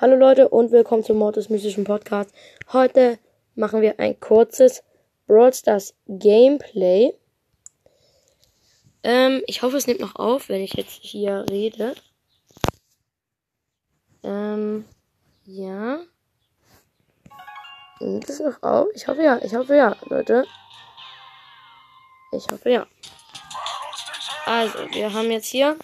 Hallo Leute und willkommen zum Mortis Mystischen Podcast. Heute machen wir ein kurzes Brawl Stars Gameplay. Ähm, ich hoffe, es nimmt noch auf, wenn ich jetzt hier rede. Ähm, ja. Nimmt es noch auf? Ich hoffe ja, ich hoffe ja, Leute. Ich hoffe ja. Also, wir haben jetzt hier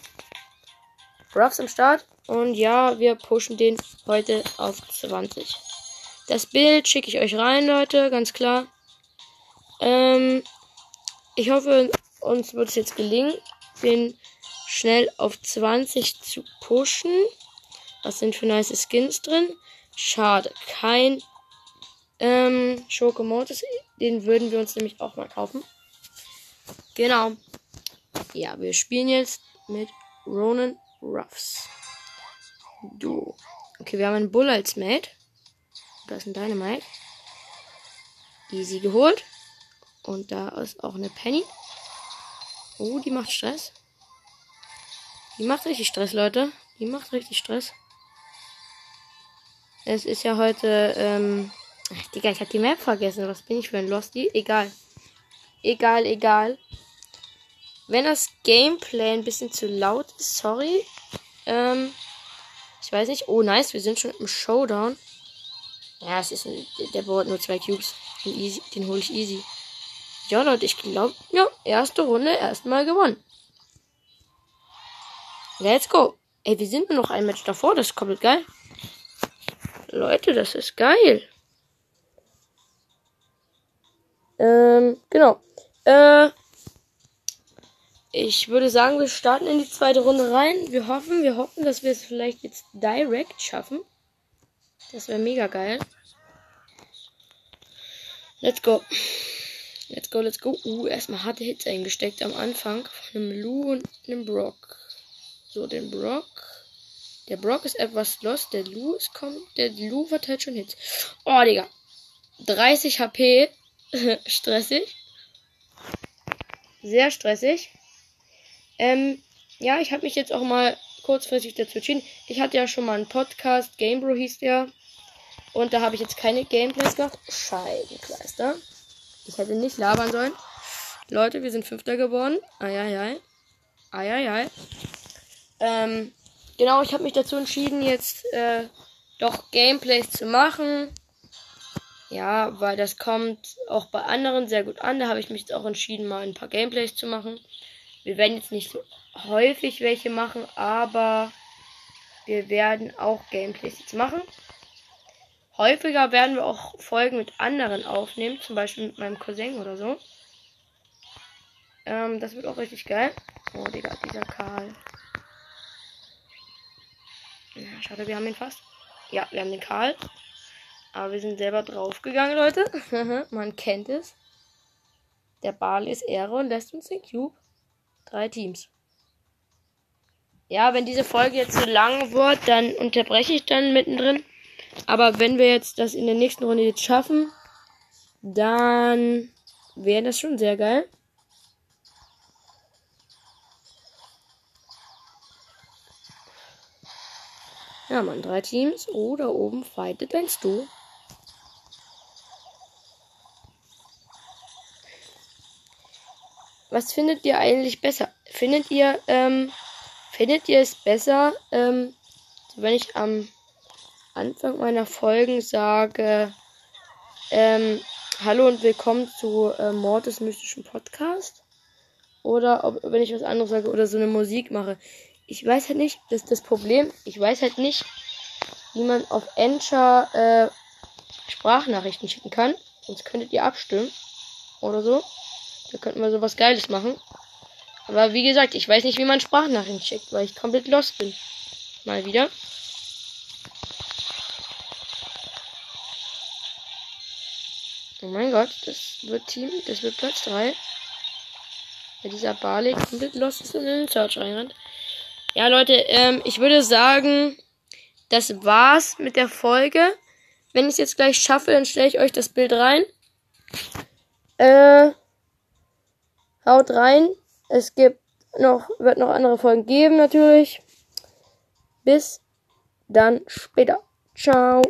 Ruffs im Start. Und ja, wir pushen den heute auf 20. Das Bild schicke ich euch rein, Leute, ganz klar. Ähm, ich hoffe, uns wird es jetzt gelingen, den schnell auf 20 zu pushen. Was sind für nice Skins drin? Schade, kein ähm, Schokomortis. Den würden wir uns nämlich auch mal kaufen. Genau. Ja, wir spielen jetzt mit Ronan Ruffs. Du. Okay, wir haben einen Bull als Mate. Da ist ein Dynamite. Easy geholt. Und da ist auch eine Penny. Oh, die macht Stress. Die macht richtig Stress, Leute. Die macht richtig Stress. Es ist ja heute, ähm. Ach, Digga, ich hab die Map vergessen. Was bin ich für ein Losty? Egal. Egal, egal. Wenn das Gameplay ein bisschen zu laut ist, sorry. Ähm, ich weiß nicht. Oh, nice. Wir sind schon im Showdown. Ja, es ist ein, der baut nur zwei Cubes. Den, easy, den hole ich easy. Ja, Leute, ich glaube, ja, erste Runde erstmal gewonnen. Let's go. Ey, wir sind nur noch ein Match davor. Das ist komplett geil. Leute, das ist geil. Ähm, genau. Äh, ich würde sagen, wir starten in die zweite Runde rein. Wir hoffen, wir hoffen, dass wir es vielleicht jetzt direkt schaffen. Das wäre mega geil. Let's go. Let's go, let's go. Uh, erstmal harte Hits eingesteckt am Anfang von einem Lou und einem Brock. So, den Brock. Der Brock ist etwas lost. Der Lou ist kommt. Der Lou verteilt schon Hits. Oh, Digga. 30 HP. stressig. Sehr stressig. Ähm, ja, ich habe mich jetzt auch mal kurzfristig dazu entschieden. Ich hatte ja schon mal einen Podcast, Gamebro hieß der. Und da habe ich jetzt keine Gameplays gemacht. Scheibenkleister. Ich hätte nicht labern sollen. Leute, wir sind Fünfter geworden. Eieiei. Eieiei. Ähm, genau, ich habe mich dazu entschieden, jetzt äh, doch Gameplays zu machen. Ja, weil das kommt auch bei anderen sehr gut an. Da habe ich mich jetzt auch entschieden, mal ein paar Gameplays zu machen. Wir werden jetzt nicht so häufig welche machen, aber wir werden auch Gameplays jetzt machen. Häufiger werden wir auch Folgen mit anderen aufnehmen, zum Beispiel mit meinem Cousin oder so. Ähm, das wird auch richtig geil. Oh, Digga, dieser Karl. Ja, schade, wir haben ihn fast. Ja, wir haben den Karl. Aber wir sind selber draufgegangen, Leute. Man kennt es. Der Bali ist Ehre und lässt uns den Cube. Drei Teams. Ja, wenn diese Folge jetzt so lang wird, dann unterbreche ich dann mittendrin. Aber wenn wir jetzt das in der nächsten Runde jetzt schaffen, dann wäre das schon sehr geil. Ja, man, drei Teams. Oh, da oben fightet ein Stu. Was findet ihr eigentlich besser? Findet ihr, ähm, findet ihr es besser, ähm, wenn ich am Anfang meiner Folgen sage, ähm, hallo und willkommen zu äh, Mordes mystischen Podcast? Oder ob, wenn ich was anderes sage oder so eine Musik mache. Ich weiß halt nicht, das ist das Problem. Ich weiß halt nicht, wie man auf Enter äh, Sprachnachrichten schicken kann. Sonst könntet ihr abstimmen. Oder so. Da könnten wir sowas Geiles machen. Aber wie gesagt, ich weiß nicht, wie man Sprachnachrichten schickt, weil ich komplett lost bin. Mal wieder. Oh mein Gott, das wird Team, das wird Platz 3. Weil dieser Barley komplett lost ist und in den Search reinrennt. Ja, Leute, ähm, ich würde sagen, das war's mit der Folge. Wenn ich es jetzt gleich schaffe, dann stelle ich euch das Bild rein. Äh, Haut rein. Es gibt noch, wird noch andere Folgen geben, natürlich. Bis dann später. Ciao.